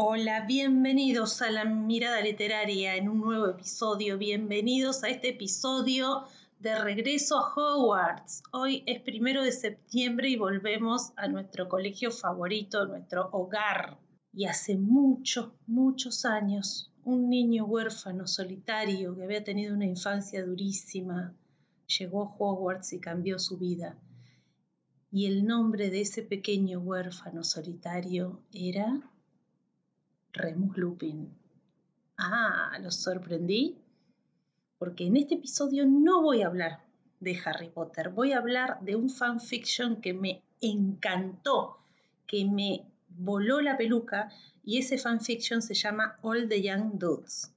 Hola, bienvenidos a la mirada literaria en un nuevo episodio. Bienvenidos a este episodio de regreso a Hogwarts. Hoy es primero de septiembre y volvemos a nuestro colegio favorito, nuestro hogar. Y hace muchos, muchos años, un niño huérfano solitario que había tenido una infancia durísima llegó a Hogwarts y cambió su vida. Y el nombre de ese pequeño huérfano solitario era Remus Lupin. Ah, ¿los sorprendí? Porque en este episodio no voy a hablar de Harry Potter, voy a hablar de un fanfiction que me encantó, que me voló la peluca y ese fanfiction se llama All the Young Dudes.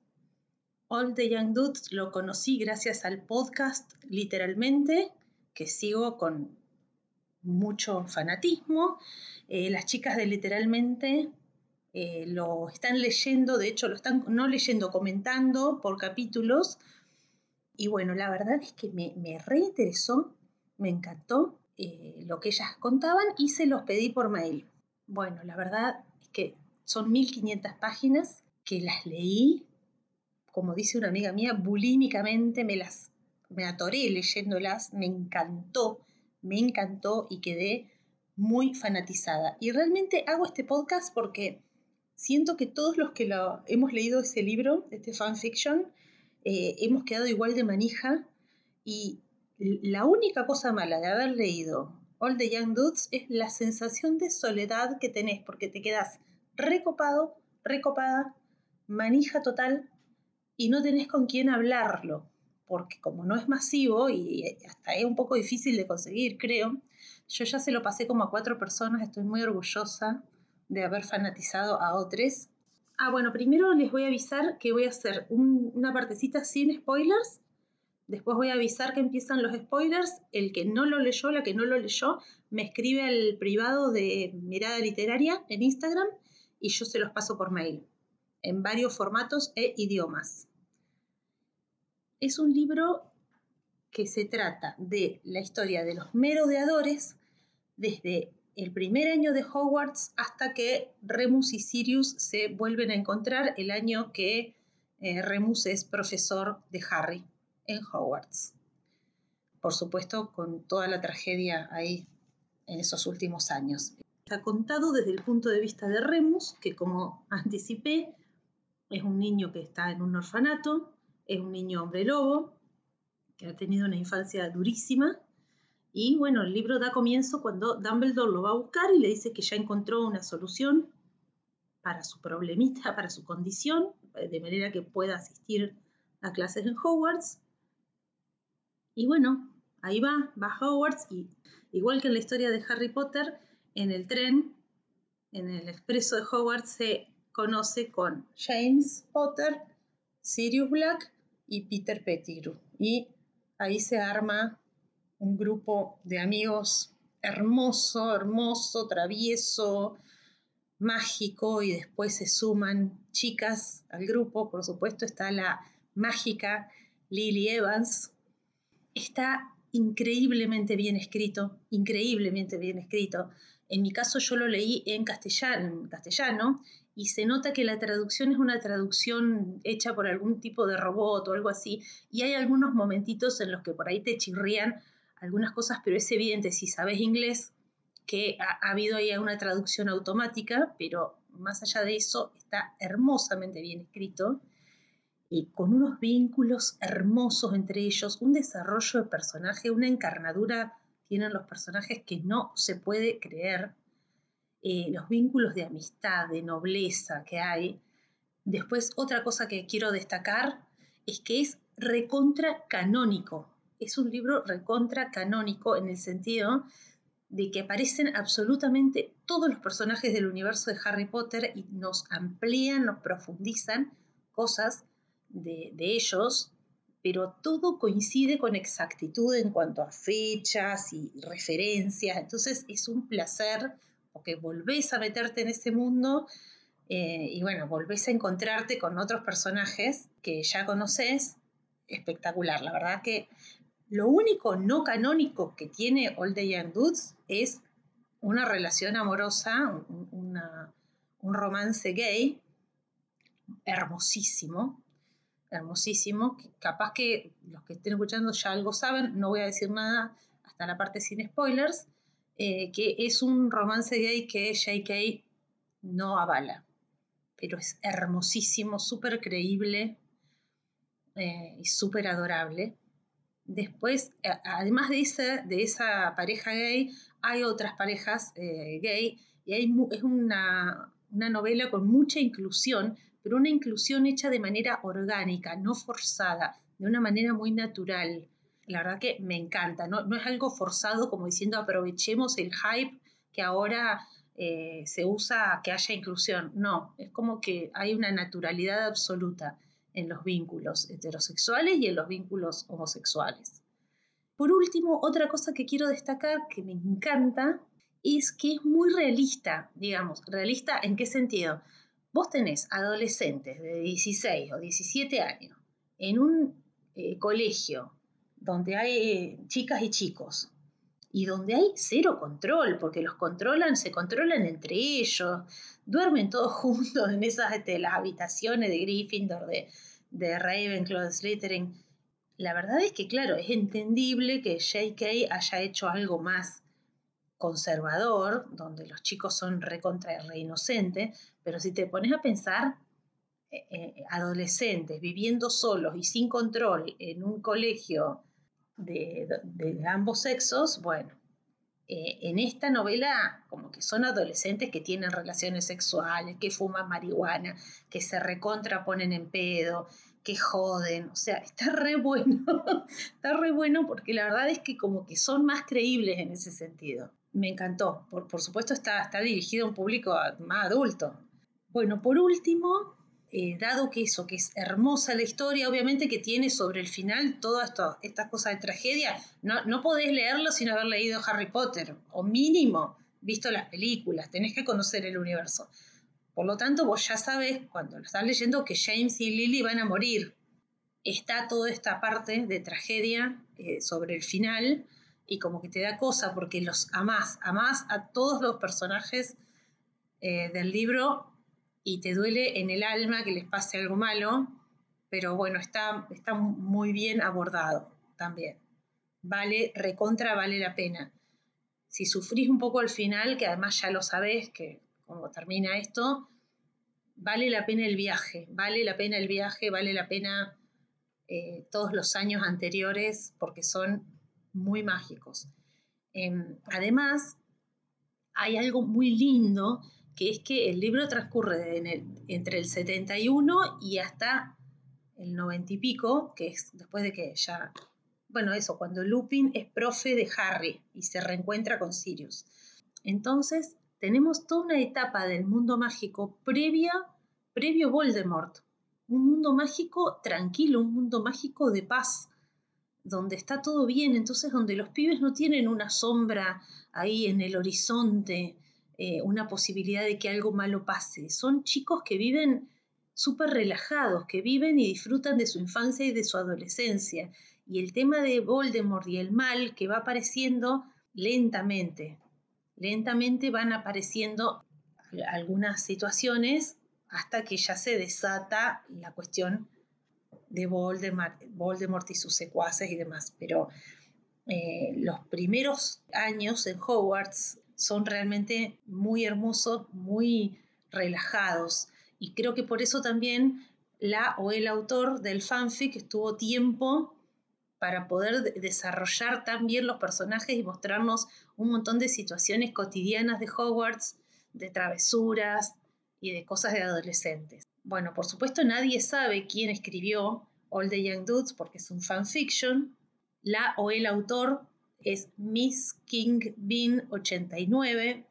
All the Young Dudes lo conocí gracias al podcast, literalmente, que sigo con mucho fanatismo. Eh, las chicas de literalmente eh, lo están leyendo, de hecho lo están no leyendo, comentando por capítulos. Y bueno, la verdad es que me, me reinteresó, me encantó eh, lo que ellas contaban y se los pedí por mail. Bueno, la verdad es que son 1500 páginas que las leí, como dice una amiga mía, bulímicamente me las me atoré leyéndolas, me encantó, me encantó y quedé muy fanatizada. Y realmente hago este podcast porque siento que todos los que lo, hemos leído ese libro, este fanfiction, eh, hemos quedado igual de manija y la única cosa mala de haber leído All the Young Dudes es la sensación de soledad que tenés porque te quedás recopado, recopada, manija total y no tenés con quién hablarlo porque como no es masivo y hasta es un poco difícil de conseguir, creo, yo ya se lo pasé como a cuatro personas, estoy muy orgullosa de haber fanatizado a otros. Ah, bueno, primero les voy a avisar que voy a hacer un- una partecita sin spoilers. Después voy a avisar que empiezan los spoilers. El que no lo leyó, la que no lo leyó, me escribe al privado de Mirada Literaria en Instagram y yo se los paso por mail, en varios formatos e idiomas. Es un libro que se trata de la historia de los merodeadores desde el primer año de Hogwarts hasta que Remus y Sirius se vuelven a encontrar el año que eh, Remus es profesor de Harry en Hogwarts. Por supuesto, con toda la tragedia ahí en esos últimos años. Está contado desde el punto de vista de Remus, que como anticipé, es un niño que está en un orfanato, es un niño hombre lobo, que ha tenido una infancia durísima, y bueno, el libro da comienzo cuando Dumbledore lo va a buscar y le dice que ya encontró una solución para su problemita, para su condición, eh, de manera que pueda asistir a clases en Hogwarts. Y bueno, ahí va, va a Hogwarts y igual que en la historia de Harry Potter, en el tren, en el expreso de Hogwarts se conoce con James Potter, Sirius Black y Peter Pettigrew. Y ahí se arma un grupo de amigos hermoso, hermoso, travieso, mágico y después se suman chicas al grupo. Por supuesto está la mágica Lily Evans. Está increíblemente bien escrito, increíblemente bien escrito. En mi caso yo lo leí en castellano, y se nota que la traducción es una traducción hecha por algún tipo de robot o algo así, y hay algunos momentitos en los que por ahí te chirrían algunas cosas, pero es evidente si sabes inglés que ha, ha habido ahí una traducción automática, pero más allá de eso está hermosamente bien escrito y con unos vínculos hermosos entre ellos, un desarrollo de personaje, una encarnadura tienen los personajes que no se puede creer eh, los vínculos de amistad, de nobleza que hay. Después, otra cosa que quiero destacar es que es recontra canónico. Es un libro recontra canónico en el sentido de que aparecen absolutamente todos los personajes del universo de Harry Potter y nos amplían, nos profundizan cosas de, ellos, pero todo coincide con exactitud en cuanto a fechas y referencias. Entonces es un placer porque volvés a meterte en ese mundo eh, y bueno, volvés a encontrarte con otros personajes que ya conoces. Espectacular, la verdad que lo único no canónico que tiene All the Young Dudes es una relación amorosa, un romance gay hermosísimo, hermosísimo. Capaz que los que estén escuchando ya algo saben, no voy a decir nada hasta la parte sin spoilers, eh, que es un romance gay que JK no avala, pero es hermosísimo, súper creíble eh, y súper adorable. Después, además de esa, de esa pareja gay, hay otras parejas eh, gay y hay, es una, una novela con mucha inclusión, pero una inclusión hecha de manera orgánica, no forzada, de una manera muy natural. La verdad que me encanta, no, no es algo forzado como diciendo aprovechemos el hype que ahora eh, se usa que haya inclusión. No, es como que hay una naturalidad absoluta en los vínculos heterosexuales y en los vínculos homosexuales. Por último, otra cosa que quiero destacar que me encanta es que es muy realista, digamos, realista en qué sentido. Vos tenés adolescentes de 16 o 17 años en un eh, colegio donde hay chicas y chicos y donde hay cero control, porque los controlan, se controlan entre ellos, duermen todos juntos en esas este, las habitaciones de Gryffindor, de, de Ravenclaw, de Slytherin. La verdad es que, claro, es entendible que J.K. haya hecho algo más conservador, donde los chicos son recontra re inocentes, pero si te pones a pensar, eh, eh, adolescentes viviendo solos y sin control en un colegio de, ambos sexos, bueno, eh, en esta novela como que son adolescentes que tienen relaciones sexuales, que fuman marihuana, que se recontraponen en pedo, que joden, o sea, está re bueno, está re bueno porque la verdad es que como que son más creíbles en ese sentido me encantó. Por, por supuesto está, está, dirigido a un público más adulto. Bueno, por último, eh, dado que eso, que es hermosa la historia, obviamente que tiene sobre el final todas estas cosas de tragedia, no, no podés leerlo sin haber leído Harry Potter, o mínimo visto las películas, tenés que conocer el universo. Por lo tanto, vos ya sabes cuando lo estás leyendo que James y Lily van a morir. Está toda esta parte de tragedia eh, sobre el final, y como que te da cosa porque los amás, amás a todos los personajes eh, del libro y te duele en el alma que les pase algo malo, pero bueno, está, está muy bien abordado también. Vale, recontra vale la pena. Si sufrís un poco al final, que además ya lo sabés, que como termina esto, vale la pena el viaje, vale la pena el viaje, vale la pena eh, todos los años anteriores, porque son muy mágicos. Em, además, hay algo muy lindo, que es que el libro transcurre entre el 71 y hasta el 90 y pico, que es después de que ya, bueno, eso, cuando Lupin es profe de Harry y se reencuentra con Sirius. Entonces, tenemos toda una etapa del mundo mágico previa, previo Voldemort. Un mundo mágico tranquilo, un mundo mágico de paz, donde está todo bien, entonces donde los pibes no tienen una sombra ahí en el horizonte, eh, una posibilidad de que algo malo pase. Son chicos que viven súper relajados, que viven y disfrutan de su infancia y de su adolescencia. Y el tema de Voldemort y el mal que va apareciendo lentamente, lentamente van apareciendo algunas situaciones hasta que ya se desata la cuestión de Voldemort, y sus secuaces y demás, pero eh, los primeros años en Hogwarts son realmente muy hermosos, muy relajados y creo que por eso también la o el autor del fanfic tuvo tiempo para poder desarrollar también los personajes y mostrarnos un montón de situaciones cotidianas de Hogwarts, de travesuras y de cosas de adolescentes. Bueno, por supuesto nadie sabe quién escribió All the Young Dudes porque es un fanfiction. La o el autor es Miss King Bean 89.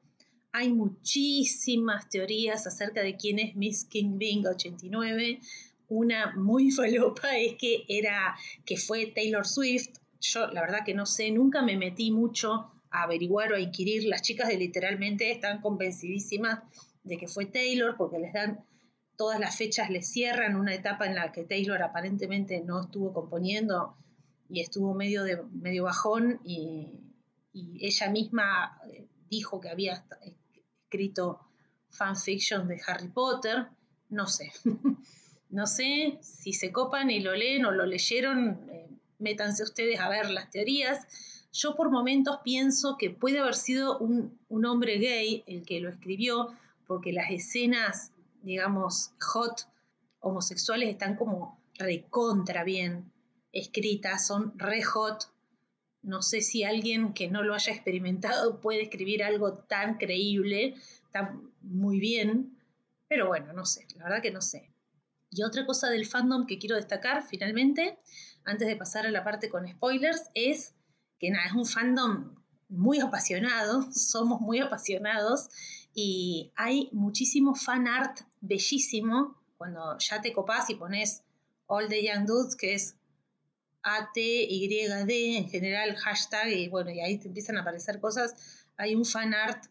Hay muchísimas teorías acerca de quién es Miss King Bean 89. Una muy falopa es que era que fue Taylor Swift. Yo la verdad que no sé, nunca me metí mucho a averiguar o a inquirir. Las chicas de literalmente están convencidísimas de que fue Taylor porque les dan todas las fechas les cierran una etapa en la que Taylor aparentemente no estuvo componiendo y estuvo medio, de, medio bajón y, ella misma eh, dijo que había escrito fanfiction de Harry Potter, no sé, no sé si se copan y lo leen o lo leyeron, eh, métanse ustedes a ver las teorías. Yo por momentos pienso que puede haber sido un, un hombre gay el que lo escribió, porque las escenas digamos, hot homosexuales están como recontra bien escritas, son re hot. No sé si alguien que no lo haya experimentado puede escribir algo tan creíble, tan muy bien, pero bueno, no sé, la verdad que no sé. Y otra cosa del fandom que quiero destacar finalmente, antes de pasar a la parte con spoilers, es que nada, es un fandom muy apasionado, somos muy apasionados y hay muchísimo fan art bellísimo cuando ya te copás y pones All the Young Dudes, que es A-T-Y-D en general, hashtag, y bueno, y ahí te empiezan a aparecer cosas. Hay un fan art,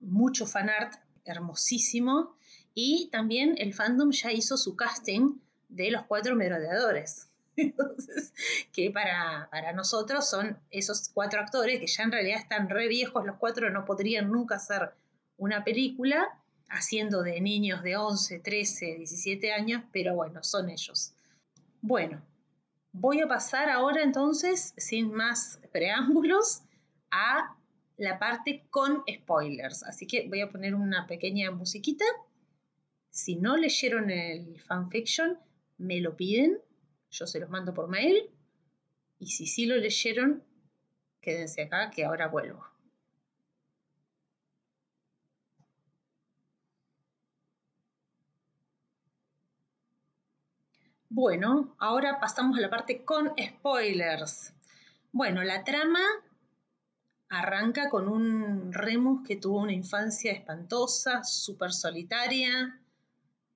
mucho fan art, hermosísimo. Y también el fandom ya hizo su casting de los cuatro merodeadores. Entonces, que para, para, nosotros son esos cuatro actores que ya en realidad están re viejos, los cuatro no podrían nunca ser una película haciendo de niños de 11, 13, 17 años, pero bueno, son ellos. Bueno, voy a pasar ahora entonces, sin más preámbulos, a la parte con spoilers. Así que voy a poner una pequeña musiquita. Si no leyeron el fanfiction, me lo piden, yo se los mando por mail. Y si sí lo leyeron, quédense acá que ahora vuelvo. Bueno, ahora pasamos a la parte con spoilers. Bueno, la trama arranca con un Remus que tuvo una infancia espantosa, súper solitaria,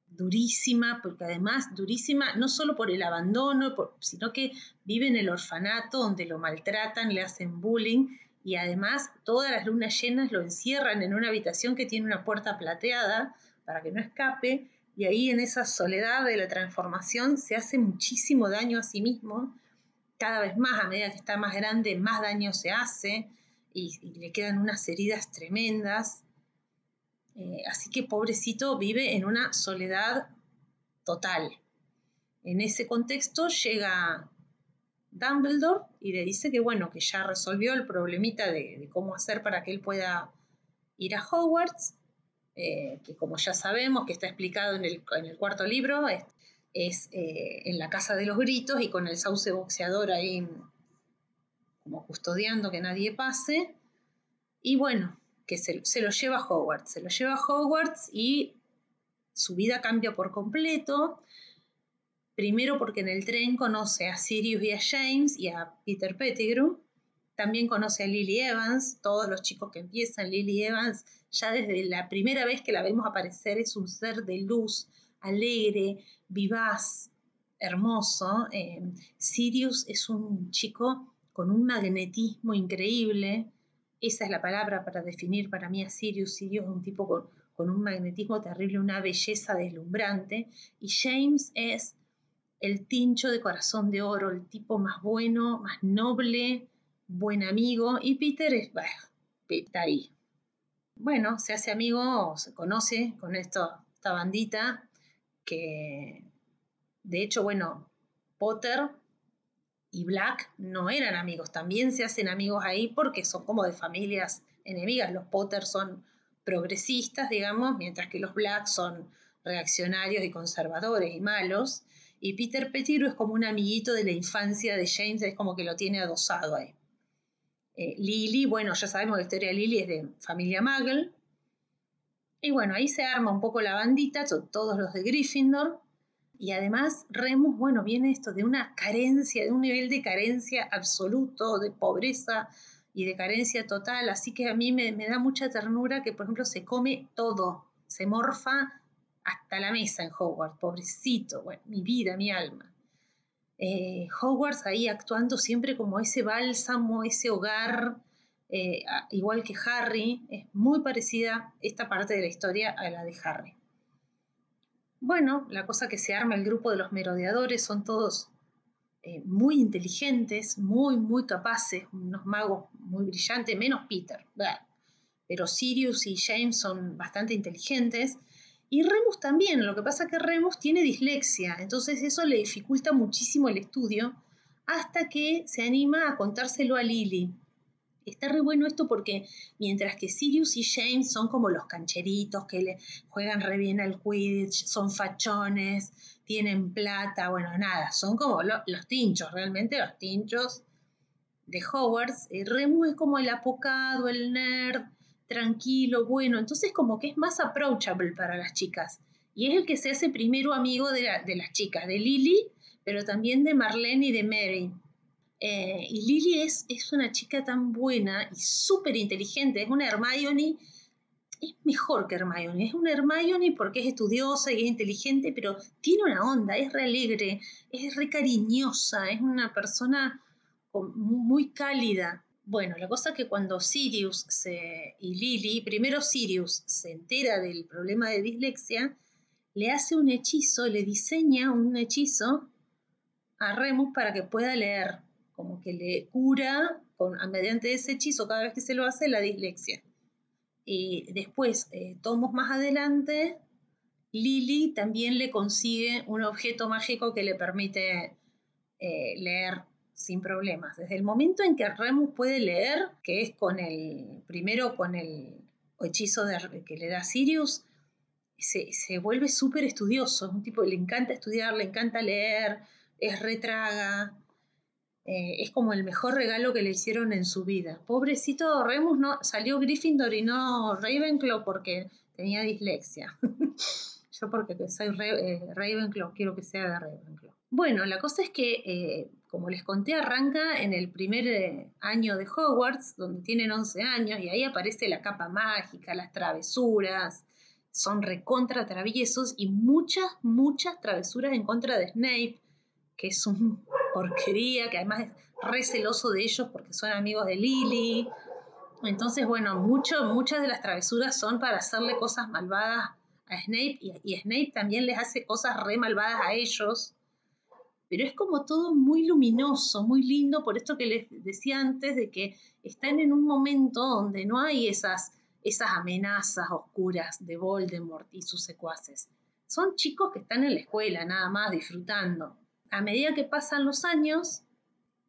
durísima, porque además durísima no solo por el abandono, sino que vive en el orfanato donde lo maltratan, le hacen bullying y además todas las lunas llenas lo encierran en una habitación que tiene una puerta plateada para que no escape y ahí en esa soledad de la transformación se hace muchísimo daño a sí mismo, cada vez más a medida que está más grande, más daño se hace y, le quedan unas heridas tremendas. Eh, así que pobrecito vive en una soledad total. En ese contexto llega Dumbledore y le dice que bueno, que ya resolvió el problemita de cómo hacer para que él pueda ir a Hogwarts eh, que como ya sabemos, que está explicado en el, cuarto libro, es, eh, en la Casa de los Gritos y con el sauce boxeador ahí como custodiando que nadie pase. Y bueno, que se, se, lo lleva a Hogwarts, se lo lleva a Hogwarts y su vida cambia por completo. Primero porque en el tren conoce a Sirius y a James y a Peter Pettigrew. También conoce a Lily Evans, todos los chicos que empiezan, Lily Evans ya desde la primera vez que la vemos aparecer es un ser de luz, alegre, vivaz, hermoso. Eh, Sirius es un chico con un magnetismo increíble. Esa es la palabra para definir para mí a Sirius. Sirius es un tipo con, con un magnetismo terrible, una belleza deslumbrante. Y James es el tincho de corazón de oro, el tipo más bueno, más noble, buen amigo. Y Peter es, bueno, ahí, bueno, se hace amigo, se conoce con esta bandita que, de hecho, bueno, Potter y Black no eran amigos, también se hacen amigos ahí porque son como de familias enemigas. Los Potter son progresistas, digamos, mientras que los Black son reaccionarios y conservadores y malos. Y Peter Pettigrew es como un amiguito de la infancia de James, es como que lo tiene adosado ahí. Eh, Lily, bueno, ya sabemos que la historia de Lily es de familia Muggle. Y bueno, ahí se arma un poco la bandita, todos los de Gryffindor. Y además, Remus, bueno, viene esto de una carencia, de un nivel de carencia absoluto, de pobreza y de carencia total. Así que a mí me, me da mucha ternura que, por ejemplo, se come todo, se morfa hasta la mesa en Hogwarts, pobrecito, bueno, mi vida, mi alma. Eh, Hogwarts ahí actuando siempre como ese bálsamo, ese hogar, eh, igual que Harry, es muy parecida esta parte de la historia a la de Harry. Bueno, la cosa que se arma el grupo de los merodeadores son todos eh, muy inteligentes, muy, muy capaces, unos magos muy brillantes, menos Peter, pero Sirius y James son bastante inteligentes. Y Remus también, lo que pasa es que Remus tiene dislexia, entonces eso le dificulta muchísimo el estudio hasta que se anima a contárselo a Lily. Está re bueno esto porque mientras que Sirius y James son como los cancheritos que le juegan re bien al Quidditch, son fachones, tienen plata, bueno, nada, son como los tinchos, realmente los tinchos de Hogwarts. Eh, Remus es como el apocado, el nerd, tranquilo, bueno, entonces como que es más approachable para las chicas. Y es el que se hace primero amigo de, de las chicas, de Lily, pero también de Marlene y de Mary. Eh, y Lily es, es, una chica tan buena y súper inteligente, es una Hermione, es mejor que Hermione, es una Hermione porque es estudiosa y es inteligente, pero tiene una onda, es re alegre, es re cariñosa, es una persona muy cálida. Bueno, la cosa es que cuando Sirius y Lily, primero Sirius se entera del problema de dislexia, le hace un hechizo, le diseña un hechizo a Remus para que pueda leer como que le cura con, mediante ese hechizo cada vez que se lo hace la dislexia. Y después, eh, tomos más adelante, Lily también le consigue un objeto mágico que le permite eh, leer sin problemas. Desde el momento en que Remus puede leer, que es con el, primero con el hechizo de, que le da Sirius, se, se vuelve súper estudioso, es un tipo que le encanta estudiar, le encanta leer, es retraga, eh, es como el mejor regalo que le hicieron en su vida. Pobrecito Remus no salió Gryffindor y no Ravenclaw porque tenía dislexia. Yo porque soy eh, Ravenclaw quiero que sea de Ravenclaw. Bueno, la cosa es que, eh, como les conté, arranca en el primer año de Hogwarts, donde tienen 11 años, y ahí aparece la capa mágica, las travesuras, son recontra traviesos y muchas, muchas travesuras en contra de Snape, que es un porquería, que además es re celoso de ellos porque son amigos de Lily. Entonces, bueno, mucho, muchas de las travesuras son para hacerle cosas malvadas a Snape y, Snape también les hace cosas re malvadas a ellos. Pero es como todo muy luminoso, muy lindo, por esto que les decía antes de que están en un momento donde no hay esas, esas amenazas oscuras de Voldemort y sus secuaces. Son chicos que están en la escuela, nada más, disfrutando a medida que pasan los años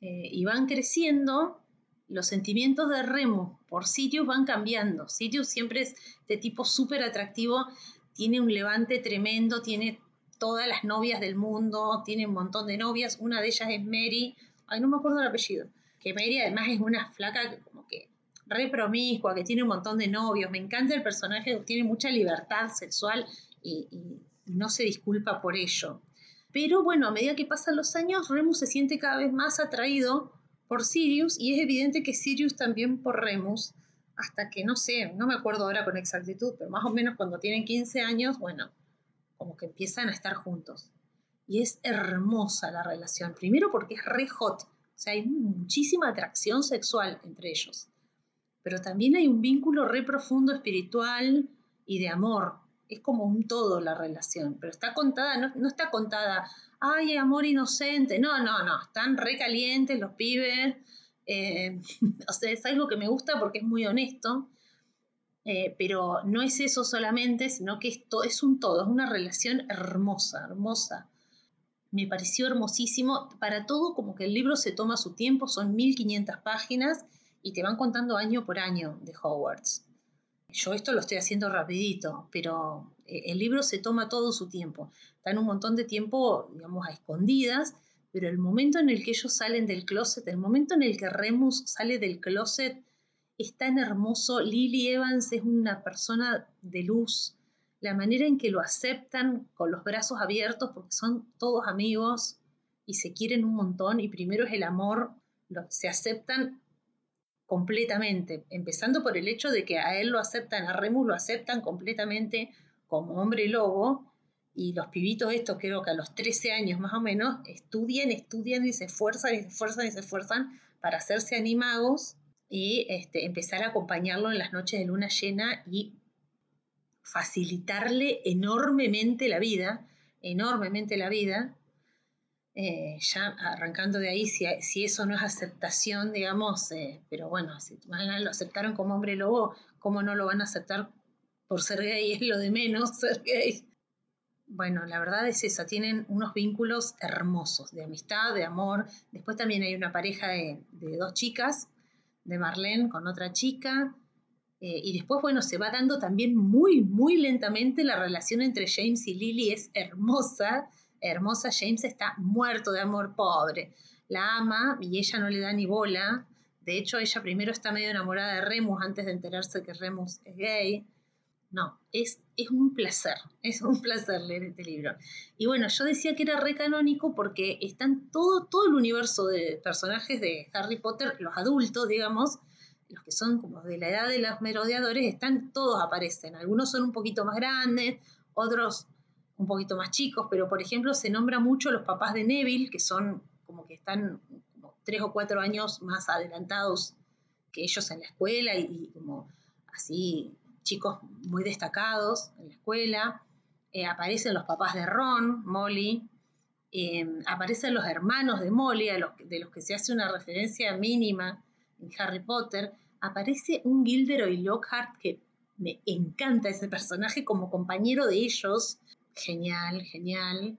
eh, y van creciendo, los sentimientos de Remus por Sirius van cambiando. Sirius siempre es de tipo súper atractivo, tiene un levante tremendo, tiene todas las novias del mundo, tiene un montón de novias, una de ellas es Mary, ay, no me acuerdo el apellido, que Mary además es una flaca como que re promiscua, que tiene un montón de novios, me encanta el personaje, tiene mucha libertad sexual y no se disculpa por ello. Pero bueno, a medida que pasan los años, Remus se siente cada vez más atraído por Sirius y es evidente que Sirius también por Remus, hasta que no sé, no me acuerdo ahora con exactitud, pero más o menos cuando tienen 15 años, bueno, como que empiezan a estar juntos. Y es hermosa la relación, primero porque es re hot, o sea, hay muchísima atracción sexual entre ellos, pero también hay un vínculo re profundo espiritual y de amor, es como un todo la relación, pero está contada, no, está contada, ay, amor inocente, no, no, no, están recalientes los pibes, eh, o sea, es algo que me gusta porque es muy honesto, eh, pero no es eso solamente, sino que esto es un todo, es una relación hermosa, hermosa. Me pareció hermosísimo, para todo como que el libro se toma su tiempo, son 1500 páginas y te van contando año por año de Hogwarts. Yo esto lo estoy haciendo rapidito, pero eh, el libro se toma todo su tiempo. En un montón de tiempo, digamos, a escondidas, pero el momento en el que ellos salen del closet, el momento en el que Remus sale del closet, es tan hermoso. Lily Evans es una persona de luz, la manera en que lo aceptan con los brazos abiertos porque son todos amigos y se quieren un montón y primero es el amor, se aceptan completamente, empezando por el hecho de que a él lo aceptan, a Remus lo aceptan completamente como hombre lobo y los pibitos estos creo que a los 13 años más o menos estudian, estudian y se esfuerzan y se esfuerzan y se esfuerzan para hacerse animagos y este, empezar a acompañarlo en las noches de luna llena y facilitarle enormemente la vida, enormemente la vida. Eh, ya arrancando de ahí, si, eso no es aceptación, digamos, eh, pero bueno, si lo aceptaron como hombre lobo, ¿cómo no lo van a aceptar por ser gay? Es lo de menos ser gay. Bueno, la verdad es esa, tienen unos vínculos hermosos, de amistad, de amor. Después también hay una pareja de, de dos chicas, de Marlene con otra chica, eh, y después, bueno, se va dando también muy, muy lentamente la relación entre James y Lily. Es hermosa, hermosa. James está muerto de amor pobre. La ama y ella no le da ni bola. De hecho, ella primero está medio enamorada de Remus antes de enterarse que Remus es gay. No, es, es un placer, es un placer leer este libro. Y bueno, yo decía que era re canónico porque están todo, todo el universo de personajes de Harry Potter, los adultos, digamos, los que son como de la edad de los merodeadores, están, todos aparecen. Algunos son un poquito más grandes, otros un poquito más chicos, pero por ejemplo se nombra mucho los papás de Neville, que son como que están tres o cuatro años más adelantados que ellos en la escuela y, como así chicos muy destacados en la escuela. Eh, aparecen los papás de Ron, Molly, eh, aparecen los hermanos de Molly, a los, de los que se hace una referencia mínima en Harry Potter, aparece un Gilderoy Lockhart que me encanta ese personaje como compañero de ellos. Genial, genial.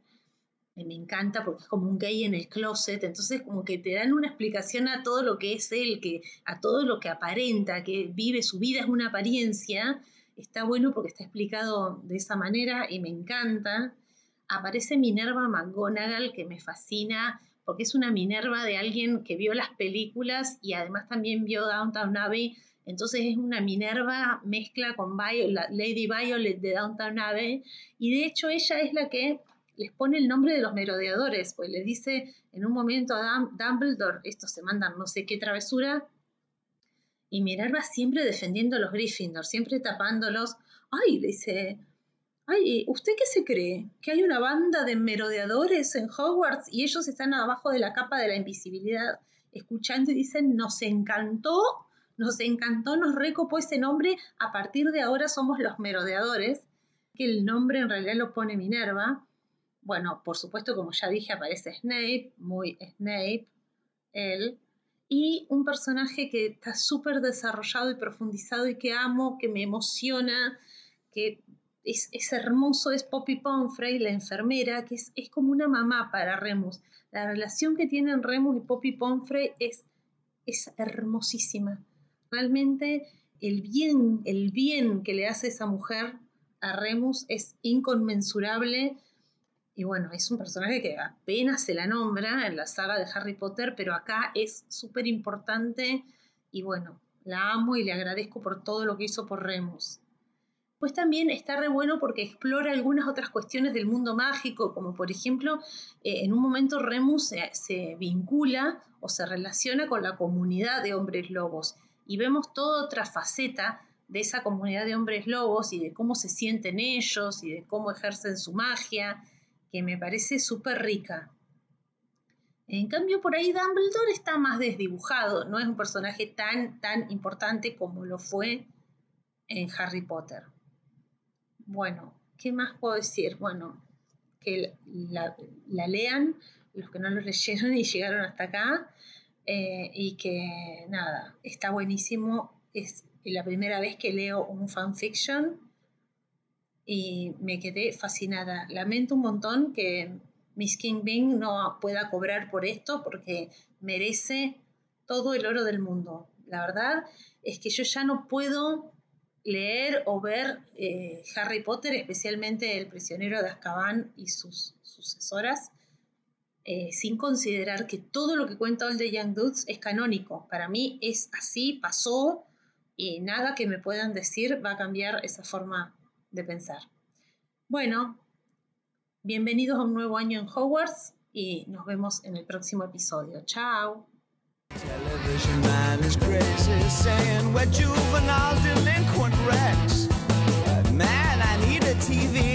Me encanta porque es como un gay en el closet, entonces como que te dan una explicación a todo lo que es él, que, a todo lo que aparenta, que vive, su vida es una apariencia. Está bueno porque está explicado de esa manera y me encanta. Aparece Minerva McGonagall que me fascina porque es una Minerva de alguien que vio las películas y además también vio Downtown Abbey. Entonces es una Minerva mezcla con Lady Violet de Downtown Abbey. Y de hecho ella es la que les pone el nombre de los merodeadores, pues le dice en un momento a Dumbledore, estos se mandan no sé qué travesura, y Minerva siempre defendiendo a los Gryffindor, siempre tapándolos. Ay, le dice, Ay, ¿usted qué se cree? ¿Que hay una banda de merodeadores en Hogwarts y ellos están abajo de la capa de la invisibilidad escuchando y dicen, nos encantó, nos encantó, nos recopó ese nombre, a partir de ahora somos los merodeadores, que el nombre en realidad lo pone Minerva. Bueno, por supuesto, como ya dije, aparece Snape, muy Snape, él, y un personaje que está súper desarrollado y profundizado y que amo, que me emociona, que es, hermoso, es Poppy Pomfrey, la enfermera, que es, como una mamá para Remus. La relación que tienen Remus y Poppy Pomfrey es, es hermosísima. Realmente el bien, el bien que le hace esa mujer a Remus es inconmensurable. Y bueno, es un personaje que apenas se la nombra en la saga de Harry Potter, pero acá es súper importante y bueno, la amo y le agradezco por todo lo que hizo por Remus. Pues también está re bueno porque explora algunas otras cuestiones del mundo mágico, como por ejemplo, eh, en un momento Remus se, vincula o se relaciona con la comunidad de hombres lobos y vemos toda otra faceta de esa comunidad de hombres lobos y de cómo se sienten ellos y de cómo ejercen su magia, que me parece súper rica. En cambio, por ahí Dumbledore está más desdibujado, no es un personaje tan, tan importante como lo fue en Harry Potter. Bueno, ¿qué más puedo decir? Bueno, que la, lean, los que no lo leyeron y llegaron hasta acá, eh, y que nada, está buenísimo. Es la primera vez que leo un fanfiction y me quedé fascinada. Lamento un montón que Miss King Bing no pueda cobrar por esto porque merece todo el oro del mundo. La verdad es que yo ya no puedo leer o ver eh, Harry Potter, especialmente El prisionero de Azkaban y sus sucesoras, eh, sin considerar que todo lo que cuenta All the Young Dudes es canónico. Para mí es así, pasó, y nada que me puedan decir va a cambiar esa forma de pensar. Bueno, bienvenidos a un nuevo año en Hogwarts y nos vemos en el próximo episodio. Chao. TV